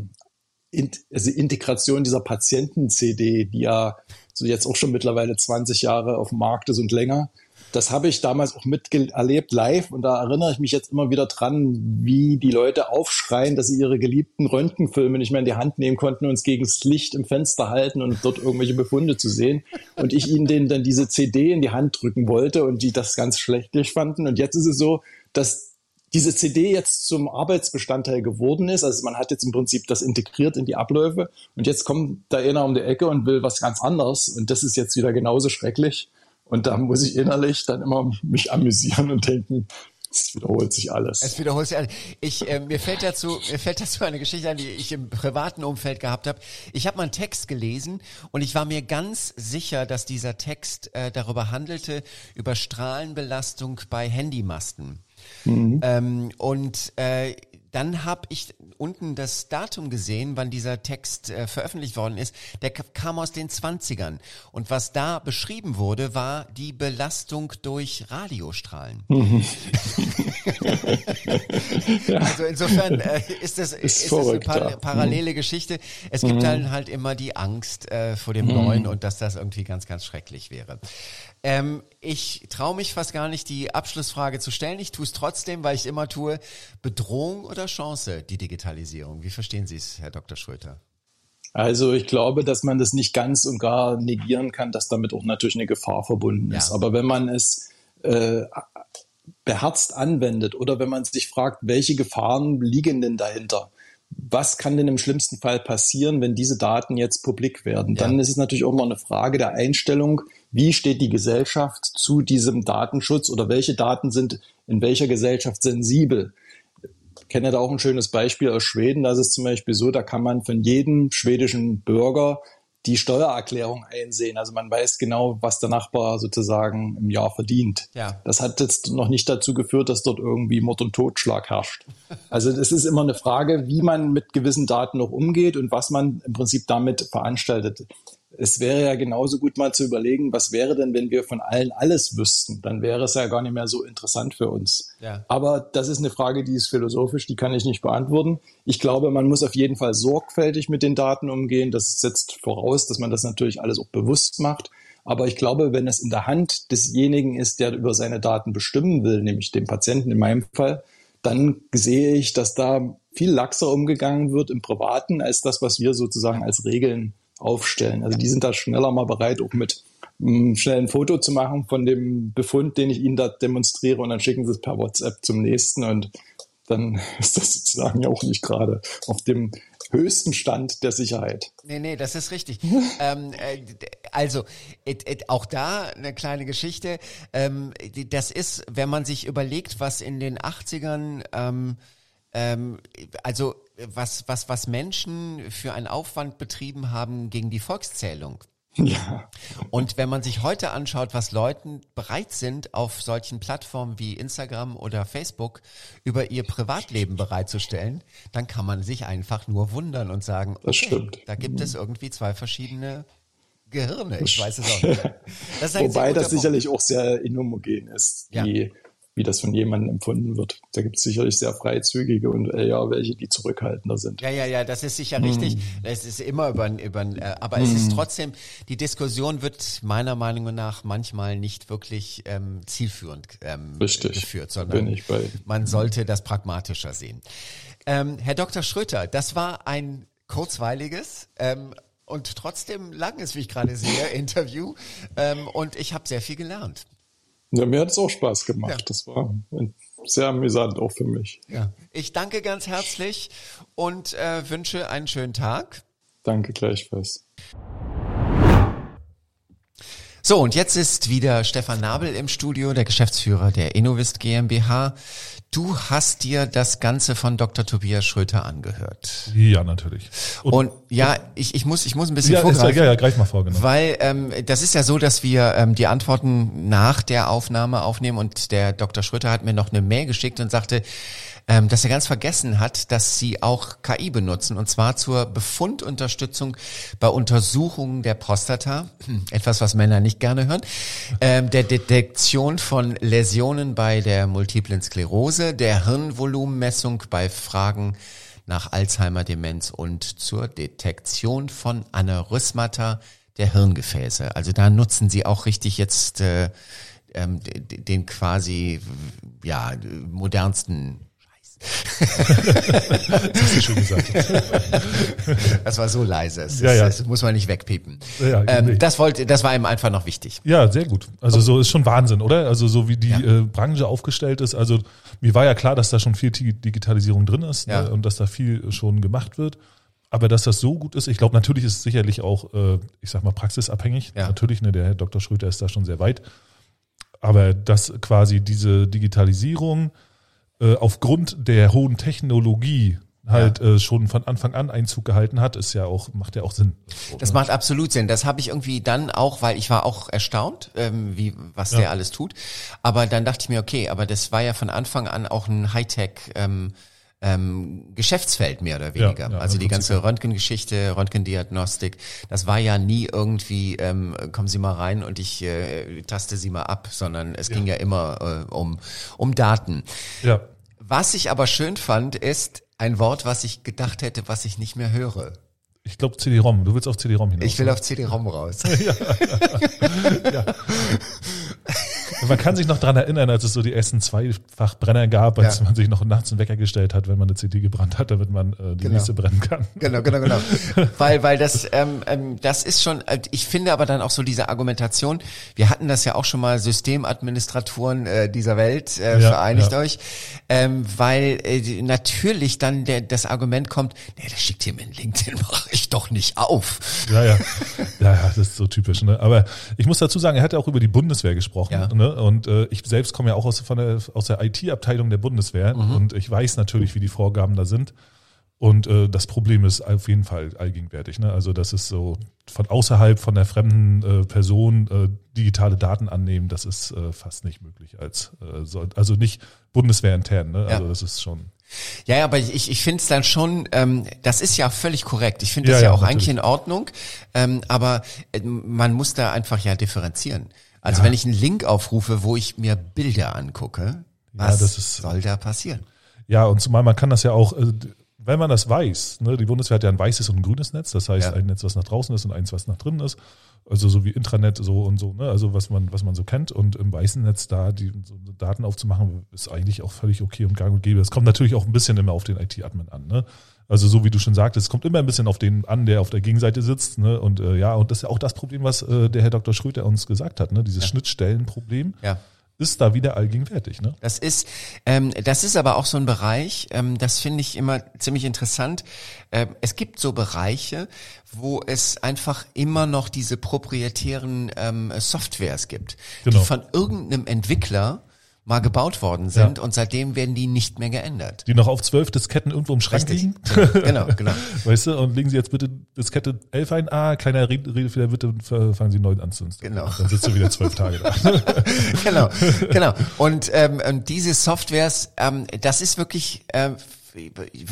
in, also Integration dieser Patienten-CD, die ja so jetzt auch schon mittlerweile 20 Jahre auf dem Markt ist und länger, das habe ich damals auch miterlebt live und da erinnere ich mich jetzt immer wieder dran, wie die Leute aufschreien, dass sie ihre geliebten Röntgenfilme nicht mehr in die Hand nehmen konnten, uns gegen das Licht im Fenster halten und dort irgendwelche Befunde zu sehen. Und ich ihnen denen dann diese CD in die Hand drücken wollte und die das ganz schlechtlich fanden. Und jetzt ist es so, dass diese CD jetzt zum Arbeitsbestandteil geworden ist. Also man hat jetzt im Prinzip das integriert in die Abläufe und jetzt kommt da einer um die Ecke und will was ganz anderes und das ist jetzt wieder genauso schrecklich. Und da muss ich innerlich dann immer mich amüsieren und denken, es wiederholt sich alles. Es wiederholt sich alles. Ich, äh, mir fällt dazu, mir fällt dazu eine Geschichte an, die ich im privaten Umfeld gehabt habe. Ich habe mal einen Text gelesen und ich war mir ganz sicher, dass dieser Text äh, darüber handelte, über Strahlenbelastung bei Handymasten. Mhm. Ähm, und äh, dann habe ich unten das Datum gesehen, wann dieser Text äh, veröffentlicht worden ist. Der kam aus den 20ern. Und was da beschrieben wurde, war die Belastung durch Radiostrahlen. Mhm. ja. Also insofern äh, ist das, ist, ist das eine par parallele mhm. Geschichte. Es gibt mhm. dann halt immer die Angst äh, vor dem mhm. Neuen und dass das irgendwie ganz, ganz schrecklich wäre. Ähm, ich traue mich fast gar nicht, die Abschlussfrage zu stellen. Ich tue es trotzdem, weil ich immer tue. Bedrohung oder Chance, die Digitalisierung? Wie verstehen Sie es, Herr Dr. Schröter? Also ich glaube, dass man das nicht ganz und gar negieren kann, dass damit auch natürlich eine Gefahr verbunden ist. Ja. Aber wenn man es äh, beherzt anwendet oder wenn man sich fragt, welche Gefahren liegen denn dahinter, was kann denn im schlimmsten Fall passieren, wenn diese Daten jetzt publik werden? Ja. Dann ist es natürlich auch mal eine Frage der Einstellung, wie steht die Gesellschaft zu diesem Datenschutz oder welche Daten sind in welcher Gesellschaft sensibel? Ich kenne da auch ein schönes Beispiel aus Schweden. Da ist es zum Beispiel so, da kann man von jedem schwedischen Bürger die Steuererklärung einsehen. Also man weiß genau, was der Nachbar sozusagen im Jahr verdient. Ja. Das hat jetzt noch nicht dazu geführt, dass dort irgendwie Mord und Totschlag herrscht. Also es ist immer eine Frage, wie man mit gewissen Daten noch umgeht und was man im Prinzip damit veranstaltet es wäre ja genauso gut mal zu überlegen, was wäre denn, wenn wir von allen alles wüssten? Dann wäre es ja gar nicht mehr so interessant für uns. Ja. Aber das ist eine Frage, die ist philosophisch, die kann ich nicht beantworten. Ich glaube, man muss auf jeden Fall sorgfältig mit den Daten umgehen. Das setzt voraus, dass man das natürlich alles auch bewusst macht. Aber ich glaube, wenn es in der Hand desjenigen ist, der über seine Daten bestimmen will, nämlich dem Patienten in meinem Fall, dann sehe ich, dass da viel laxer umgegangen wird im Privaten als das, was wir sozusagen als Regeln aufstellen. Also die sind da schneller mal bereit, auch mit um, mm, schnell ein Foto zu machen von dem Befund, den ich ihnen da demonstriere und dann schicken sie es per WhatsApp zum nächsten und dann ist das sozusagen ja auch nicht gerade auf dem höchsten Stand der Sicherheit. Nee, nee, das ist richtig. ähm, äh, also, it, it, auch da eine kleine Geschichte. Ähm, das ist, wenn man sich überlegt, was in den 80ern, ähm, ähm, also was, was, was Menschen für einen Aufwand betrieben haben gegen die Volkszählung. Ja. Und wenn man sich heute anschaut, was Leuten bereit sind, auf solchen Plattformen wie Instagram oder Facebook über ihr Privatleben bereitzustellen, dann kann man sich einfach nur wundern und sagen, okay, da gibt es irgendwie zwei verschiedene Gehirne. Ich weiß es auch nicht. Das Wobei das sicherlich auch sehr inhomogen ist. Die ja wie das von jemandem empfunden wird. Da gibt es sicherlich sehr freizügige und äh, ja, welche, die zurückhaltender sind. Ja, ja, ja, das ist sicher hm. richtig. Es ist immer über, über äh, aber hm. es ist trotzdem, die Diskussion wird meiner Meinung nach manchmal nicht wirklich ähm, zielführend ähm, richtig. geführt, sondern man sollte das pragmatischer sehen. Ähm, Herr Dr. Schröter, das war ein kurzweiliges, ähm, und trotzdem langes, wie ich gerade sehe, Interview. Ähm, und ich habe sehr viel gelernt. Ja, mir hat es auch Spaß gemacht. Ja. Das war sehr amüsant auch für mich. Ja. Ich danke ganz herzlich und äh, wünsche einen schönen Tag. Danke gleichfalls. So, und jetzt ist wieder Stefan Nabel im Studio, der Geschäftsführer der Innovist GmbH. Du hast dir das Ganze von Dr. Tobias Schröter angehört. Ja, natürlich. Und, und ja, ich, ich muss ich muss ein bisschen ja, vorgreifen. Ja, ja, greif mal vor, genau. Weil ähm, das ist ja so, dass wir ähm, die Antworten nach der Aufnahme aufnehmen und der Dr. Schröter hat mir noch eine Mail geschickt und sagte, ähm, dass er ganz vergessen hat, dass sie auch KI benutzen und zwar zur Befundunterstützung bei Untersuchungen der Prostata, etwas, was Männer nicht gerne hören, ähm, der Detektion von Läsionen bei der multiplen Sklerose, der Hirnvolumenmessung bei Fragen nach Alzheimer-Demenz und zur Detektion von Aneurysmata der Hirngefäße. Also da nutzen sie auch richtig jetzt äh, ähm, den quasi ja modernsten das hast du schon gesagt. das war so leise. Das, ja, ja. das muss man nicht wegpiepen. Ja, ähm, das wollte, das war ihm einfach noch wichtig. Ja, sehr gut. Also so ist schon Wahnsinn, oder? Also so wie die äh, Branche aufgestellt ist. Also mir war ja klar, dass da schon viel Digitalisierung drin ist ne? und dass da viel schon gemacht wird. Aber dass das so gut ist, ich glaube, natürlich ist es sicherlich auch, äh, ich sag mal, praxisabhängig. Natürlich, ne, der Herr Dr. Schröter ist da schon sehr weit. Aber dass quasi diese Digitalisierung äh, aufgrund der hohen Technologie halt ja. äh, schon von Anfang an Einzug gehalten hat, ist ja auch macht ja auch Sinn. Das macht absolut Sinn. Das habe ich irgendwie dann auch, weil ich war auch erstaunt, ähm, wie was ja. der alles tut. Aber dann dachte ich mir, okay, aber das war ja von Anfang an auch ein Hightech. Ähm, ähm, Geschäftsfeld mehr oder weniger. Ja, ja, also die ganze Röntgengeschichte, Röntgendiagnostik, das war ja nie irgendwie, ähm, kommen Sie mal rein und ich äh, taste Sie mal ab, sondern es ja. ging ja immer äh, um, um Daten. Ja. Was ich aber schön fand, ist ein Wort, was ich gedacht hätte, was ich nicht mehr höre. Ich glaube CD-ROM. Du willst auf CD-ROM hinaus. Ich will auf CD-ROM raus. ja. ja. Man kann sich noch dran erinnern, als es so die ersten Zweifachbrenner gab, als ja. man sich noch nachts einen Wecker gestellt hat, wenn man eine CD gebrannt hat, damit man äh, die genau. nächste brennen kann. Genau, genau, genau. weil, weil das, ähm, ähm, das ist schon, äh, ich finde aber dann auch so diese Argumentation, wir hatten das ja auch schon mal Systemadministratoren äh, dieser Welt, äh, ja, vereinigt ja. euch, ähm, weil äh, natürlich dann der, das Argument kommt, nee, das schickt hier mir einen Link, den mache ich doch nicht auf. Ja, ja, ja, ja, das ist so typisch. Ne? Aber ich muss dazu sagen, er hat ja auch über die Bundeswehr gesprochen. Ja. Ne? Und äh, ich selbst komme ja auch aus, von der, aus der IT-Abteilung der Bundeswehr mhm. und ich weiß natürlich, wie die Vorgaben da sind. Und äh, das Problem ist auf jeden Fall allgegenwärtig. Ne? Also das ist so von außerhalb von der fremden äh, Person äh, digitale Daten annehmen, das ist äh, fast nicht möglich als äh, so, also nicht bundeswehrintern. Ne? Also ja. das ist schon. Ja, aber ich, ich finde es dann schon, ähm, das ist ja völlig korrekt. Ich finde das ja, ja, auch natürlich. eigentlich in Ordnung, ähm, aber äh, man muss da einfach ja differenzieren. Also ja. wenn ich einen Link aufrufe, wo ich mir Bilder angucke, was ja, ist, soll da passieren? Ja, und zumal man kann das ja auch, äh, wenn man das weiß, ne, die Bundeswehr hat ja ein weißes und ein grünes Netz, das heißt ja. ein Netz, was nach draußen ist und eins, was nach drinnen ist. Also so wie Intranet so und so, ne? Also was man, was man so kennt. Und im weißen Netz da die so Daten aufzumachen, ist eigentlich auch völlig okay und gang und gäbe. Es kommt natürlich auch ein bisschen immer auf den IT-Admin an, ne? Also so wie du schon sagtest, es kommt immer ein bisschen auf den an, der auf der Gegenseite sitzt. Ne? Und äh, ja, und das ist ja auch das Problem, was äh, der Herr Dr. Schröter uns gesagt hat, ne? dieses ja. Schnittstellenproblem. Ja ist da wieder allgegenwärtig. Ne? Das ist, ähm, das ist aber auch so ein Bereich, ähm, das finde ich immer ziemlich interessant. Ähm, es gibt so Bereiche, wo es einfach immer noch diese proprietären ähm, Softwares gibt, genau. die von irgendeinem Entwickler mal gebaut worden sind ja. und seitdem werden die nicht mehr geändert. Die noch auf zwölf Disketten irgendwo im Schrank Richtig. liegen? Genau, genau. Weißt du, und legen Sie jetzt bitte Diskette 11 ein, ah, kleiner Redefehler, bitte fangen Sie neu an zu installieren. Genau. Dann sitzt du wieder zwölf Tage da. genau, genau. Und, ähm, und diese Softwares, ähm, das ist wirklich ähm,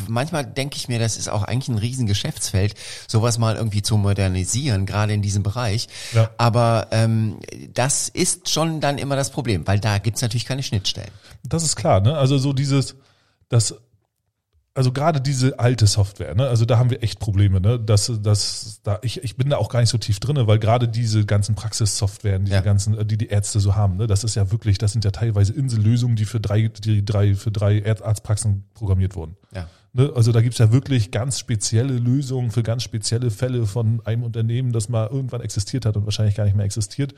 manchmal denke ich mir, das ist auch eigentlich ein Riesengeschäftsfeld, sowas mal irgendwie zu modernisieren, gerade in diesem Bereich. Ja. Aber ähm, das ist schon dann immer das Problem, weil da gibt's natürlich keine Schnittstellen. Das ist klar, ne? Also so dieses, das also gerade diese alte Software, ne, also da haben wir echt Probleme, ne, dass, dass da ich, ich bin da auch gar nicht so tief drinne, weil gerade diese ganzen Praxissoftware, diese ja. ganzen, die die Ärzte so haben, ne, das ist ja wirklich, das sind ja teilweise Insellösungen, die für drei, die drei für drei Arztpraxen programmiert wurden. Ja. Ne, also da gibt's ja wirklich ganz spezielle Lösungen für ganz spezielle Fälle von einem Unternehmen, das mal irgendwann existiert hat und wahrscheinlich gar nicht mehr existiert.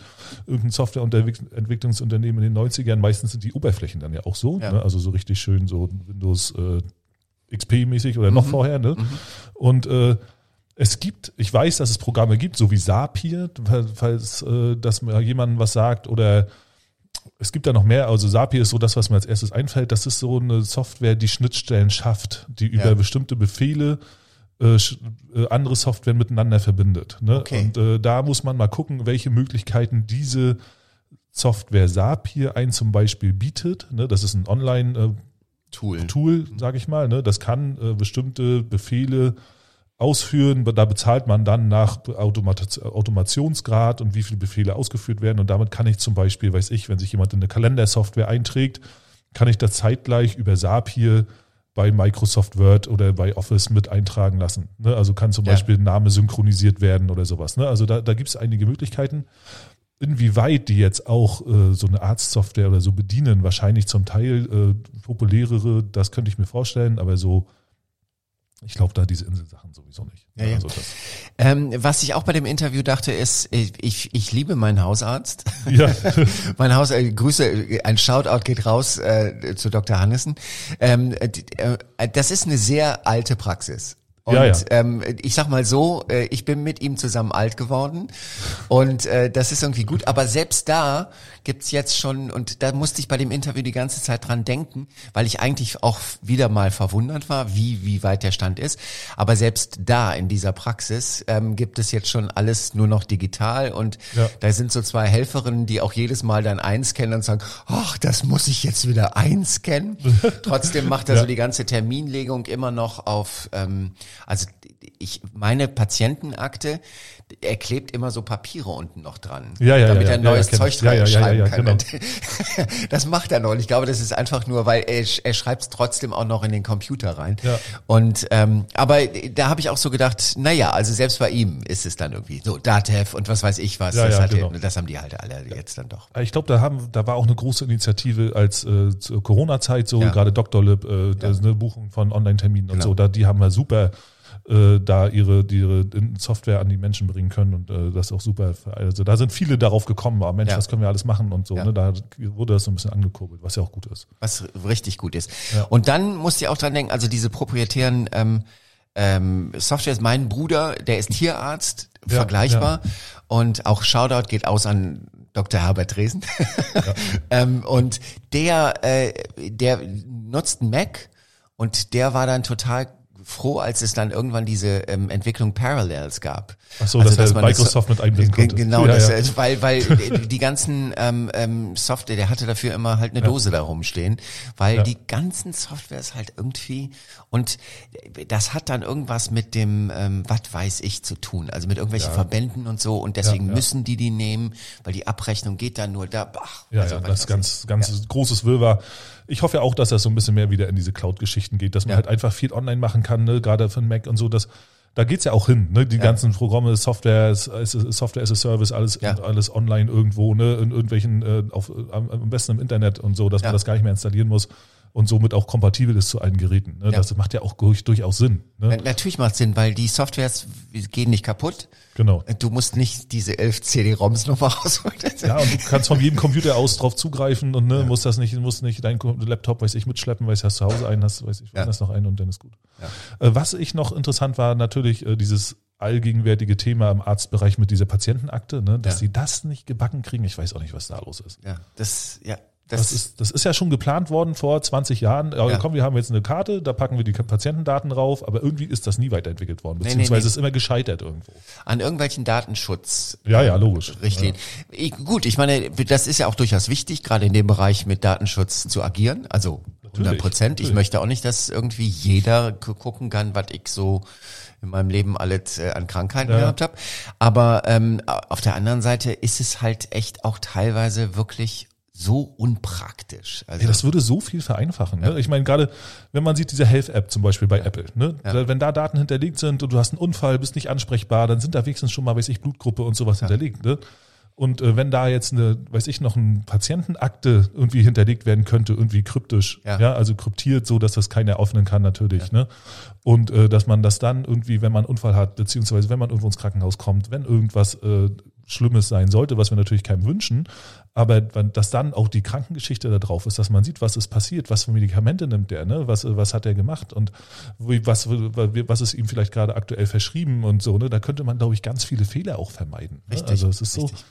Irgendein Softwareentwicklungsunternehmen in den 90ern, meistens sind die Oberflächen dann ja auch so, ja. Ne, also so richtig schön so Windows äh, XP-mäßig oder noch mhm. vorher. Ne? Mhm. Und äh, es gibt, ich weiß, dass es Programme gibt, so wie Zapier, falls äh, dass mir jemand was sagt oder es gibt da noch mehr, also Zapier ist so das, was mir als erstes einfällt. Das ist so eine Software, die Schnittstellen schafft, die über ja. bestimmte Befehle äh, äh, andere Software miteinander verbindet. Ne? Okay. Und äh, da muss man mal gucken, welche Möglichkeiten diese Software Zapier ein zum Beispiel bietet. Ne? Das ist ein Online- äh, Tool. Tool, sage ich mal. Ne? Das kann äh, bestimmte Befehle ausführen. Da bezahlt man dann nach Automat Automationsgrad und wie viele Befehle ausgeführt werden. Und damit kann ich zum Beispiel, weiß ich, wenn sich jemand in eine Kalendersoftware einträgt, kann ich das zeitgleich über SAP hier bei Microsoft Word oder bei Office mit eintragen lassen. Ne? Also kann zum Ja. Beispiel Name synchronisiert werden oder sowas. Ne? Also da, da gibt es einige Möglichkeiten. Inwieweit die jetzt auch äh, so eine Arztsoftware oder so bedienen, wahrscheinlich zum Teil äh, populärere, das könnte ich mir vorstellen, aber so, ich glaube da diese Inselsachen sowieso nicht. Ja, ja. Also Ähm, was ich auch bei dem Interview dachte, ist, ich, ich, ich liebe meinen Hausarzt. ja. mein Haus, äh, Grüße, ein Shoutout geht raus äh, zu Dr. Hannessen. Ähm, äh, äh, das ist eine sehr alte Praxis. Und Ja, ja. Ähm, ich sag mal so, äh, ich bin mit ihm zusammen alt geworden und äh, das ist irgendwie gut. Aber selbst da gibt's jetzt schon, und da musste ich bei dem Interview die ganze Zeit dran denken, weil ich eigentlich auch wieder mal verwundert war, wie, wie weit der Stand ist. Aber selbst da in dieser Praxis ähm, gibt es jetzt schon alles nur noch digital und Ja. da sind so zwei Helferinnen, die auch jedes Mal dann einscannen und sagen, ach, das muss ich jetzt wieder einscannen. Trotzdem macht er Ja. so die ganze Terminlegung immer noch auf, ähm, also ich meine Patientenakte, er klebt immer so Papiere unten noch dran, Ja, ja, damit ja, er neues Zeug ich. Ja, ja, ja, schreiben ja, ja, kann. genau. Das macht er noch. Und ich glaube, das ist einfach nur, weil er, er schreibt es trotzdem auch noch in den Computer rein. Und ähm, aber da habe ich auch so gedacht, naja, also selbst bei ihm ist es dann irgendwie so Datev und was weiß ich was. Ja, das, ja, hat er- genau. das haben die halt alle jetzt dann doch. Ich glaube, da haben, da war auch eine große Initiative als äh, zur Corona-Zeit so, gerade Dr. Lib, äh, das ist eine Buchung von Online-Terminen und Genau. so, da die haben ja super äh, da ihre, ihre Software an die Menschen bringen können und äh, das ist auch super. Also da sind viele darauf gekommen, aber Mensch, Ja. das können wir alles machen und so. Ja. Ne? Da wurde das so ein bisschen angekurbelt, was ja auch gut ist. was richtig gut ist. Ja. Und dann musst du auch dran denken, also diese proprietären ähm, ähm, Softwares, mein Bruder, der ist Tierarzt, Ja, vergleichbar. Und auch Shoutout geht aus an Dr. Herbert Dresen. ähm, und der, äh, der nutzt einen Mac und der war dann total froh, als es dann irgendwann diese ähm, Entwicklung Parallels gab. Ach so, dass er man das- Microsoft mit einbinden konnte. Genau, Ja, das, ja. äh, weil weil die ganzen ähm, ähm, Software, der hatte dafür immer halt eine Dose da rumstehen, weil Ja. die ganzen Softwares halt irgendwie und das hat dann irgendwas mit dem ähm, was weiß ich zu tun, also mit irgendwelchen Verbänden und so und deswegen Ja, ja. müssen die die nehmen, weil die Abrechnung geht dann nur da. Ach, Ja, also ja, das ist ganz, ganz großes Wirrwarr. Ich hoffe ja auch, dass das so ein bisschen mehr wieder in diese Cloud-Geschichten geht, dass man Ja. halt einfach viel online machen kann, ne? gerade für den Mac und so. Das, da geht's ja auch hin, ne? Die ganzen Programme, Software, Software as a Service, alles, Ja. alles online irgendwo, ne? In irgendwelchen, äh, auf, am, besten im Internet und so, dass Ja. man das gar nicht mehr installieren muss und somit auch kompatibel ist zu allen Geräten. Ne? Ja. Das macht ja auch durch, durchaus Sinn. Ne? Na- Natürlich macht Sinn, weil die Softwares gehen nicht kaputt. Genau. Du musst nicht diese elf CD-ROMs nochmal rausholen. Ja, und du kannst von jedem Computer aus drauf zugreifen und ne, musst das nicht, musst nicht deinen Laptop, weiß ich, mitschleppen, weiß ich, hast zu Hause einen, hast, weiß ich, Ja. woanders noch einen und dann ist gut. Äh, was ich noch interessant war, natürlich äh, dieses allgegenwärtige Thema im Arztbereich mit dieser Patientenakte, ne, dass Ja. sie das nicht gebacken kriegen. Ich weiß auch nicht, was da los ist. Ja, das, ja, Das, das, ist, das ist ja schon geplant worden vor 20 Jahren. Ja, Ja. Komm, wir haben jetzt eine Karte, da packen wir die Patientendaten drauf, aber irgendwie ist das nie weiterentwickelt worden, nee, beziehungsweise nee. ist immer gescheitert irgendwo. an irgendwelchen Datenschutz. Ja, ja, logisch. Richtlinien. Ich, gut, ich meine, das ist ja auch durchaus wichtig, gerade in dem Bereich mit Datenschutz zu agieren. Also 100 Prozent. Ich möchte auch nicht, dass irgendwie jeder gu- gucken kann, was ich so in meinem Leben alles äh, an Krankheiten Ja. gehabt habe. Aber ähm, auf der anderen Seite ist es halt echt auch teilweise wirklich so unpraktisch. Also, Ja, das würde so viel vereinfachen. Ne? Ich meine, gerade wenn man sieht, diese Health-App zum Beispiel bei Apple, ne? Da, wenn da Daten hinterlegt sind und du hast einen Unfall, bist nicht ansprechbar, dann sind da wenigstens schon mal, weiß ich, Blutgruppe und sowas hinterlegt. Ne? Und äh, wenn da jetzt eine, weiß ich, noch eine Patientenakte irgendwie hinterlegt werden könnte, irgendwie kryptisch, Ja. ja, also kryptiert, so dass das keiner öffnen kann natürlich, ne? Und äh, dass man das dann irgendwie, wenn man einen Unfall hat, beziehungsweise wenn man irgendwo ins Krankenhaus kommt, wenn irgendwas äh, Schlimmes sein sollte, was wir natürlich keinem wünschen, aber wenn- dass dann auch die Krankengeschichte da drauf ist, dass man sieht, was ist passiert, was für Medikamente nimmt der, ne? was, was hat er gemacht und was, was ist ihm vielleicht gerade aktuell verschrieben und so, ne? da könnte man, glaube ich, ganz viele Fehler auch vermeiden. Ne? Richtig, Also es ist so, richtig.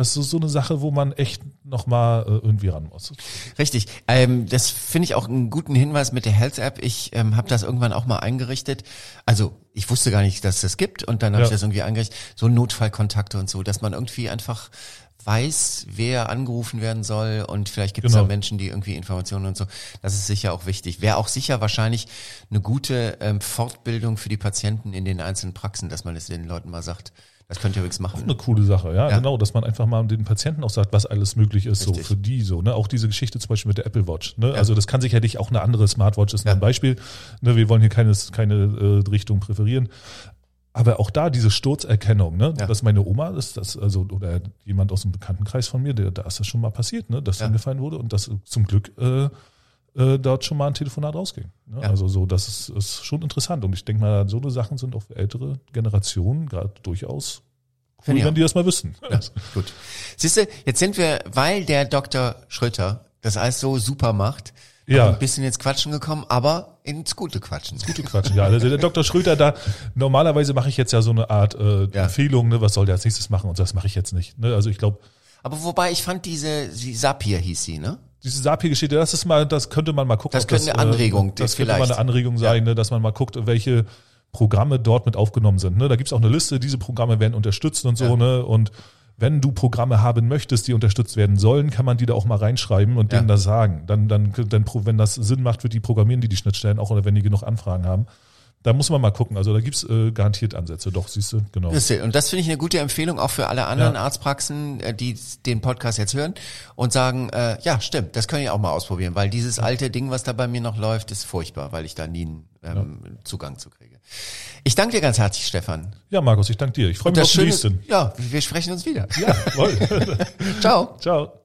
Das ist so eine Sache, wo man echt nochmal äh, irgendwie ran muss. Richtig. Ähm, das finde ich auch einen guten Hinweis mit der Health App. Ich ähm, habe das irgendwann auch mal eingerichtet. Also ich wusste gar nicht, dass es das gibt und dann habe Ja. ich das irgendwie eingerichtet. So Notfallkontakte und so, dass man irgendwie einfach weiß, wer angerufen werden soll und vielleicht gibt es Genau. da Menschen, die irgendwie Informationen und so. Das ist sicher auch wichtig. Wäre auch sicher wahrscheinlich eine gute ähm, Fortbildung für die Patienten in den einzelnen Praxen, dass man es den Leuten mal sagt. Das könnt ihr übrigens machen. eine coole Sache, ja, Ja. genau, dass man einfach mal den Patienten auch sagt, was alles möglich ist, Richtig. so für die so, ne, auch diese Geschichte zum Beispiel mit der Apple Watch, ne, also das kann sicherlich auch eine andere Smartwatch ist Ja. ein Beispiel, ne, wir wollen hier keine, keine äh, Richtung präferieren, aber auch da diese Sturzerkennung, ne, Ja. dass meine Oma ist das, also, oder jemand aus dem Bekanntenkreis von mir, der, da ist das schon mal passiert, ne, dass Ja. angefallen wurde und dass zum Glück, äh, äh, dort schon mal ein Telefonat rausging. Ne? Ja. Also so, das ist, ist schon interessant. Und ich denke mal, so eine Sachen sind auch für ältere Generationen gerade durchaus cool, wenn die das mal wüssten. Ja, gut. Siehst du, jetzt sind wir, weil der Dr. Schröter das alles so super macht, Ja. ein bisschen ins Quatschen gekommen, aber ins gute Quatschen. Gute Quatsch. Ja, also der Dr. Schröter da, normalerweise mache ich jetzt ja so eine Art äh, Ja. Empfehlung, ne, was soll der als nächstes machen und das mache ich jetzt nicht. Ne? Also ich glaube, Aber wobei ich fand diese, die Sapir hieß sie, ne? Diese Sapir-Geschichte, das ist mal, das könnte man mal gucken. Das könnte eine Anregung, äh, das die könnte mal vielleicht. eine Anregung sein, ne, dass man mal guckt, welche Programme dort mit aufgenommen sind. Ne? Da gibt's auch eine Liste, diese Programme werden unterstützt und so, Ja. ne? Und wenn du Programme haben möchtest, die unterstützt werden sollen, kann man die da auch mal reinschreiben und Ja. denen das sagen. Dann, dann, dann, wenn das Sinn macht, wird die programmieren die die Schnittstellen auch oder wenn die genug Anfragen haben. Da muss man mal gucken. Also da gibt's äh, garantiert Ansätze. Doch, siehst du, genau. Und das finde ich eine gute Empfehlung auch für alle anderen Ja. Arztpraxen, äh, die den Podcast jetzt hören und sagen, äh, ja, stimmt, das können ich auch mal ausprobieren, weil dieses alte Ding, was da bei mir noch läuft, ist furchtbar, weil ich da nie einen ähm, Zugang zu kriege. Ich danke dir ganz herzlich, Stefan. Ja, Markus, ich danke dir. Ich freue mich auf den nächsten. ja, wir sprechen uns wieder. Ja, voll. Ciao. Ciao.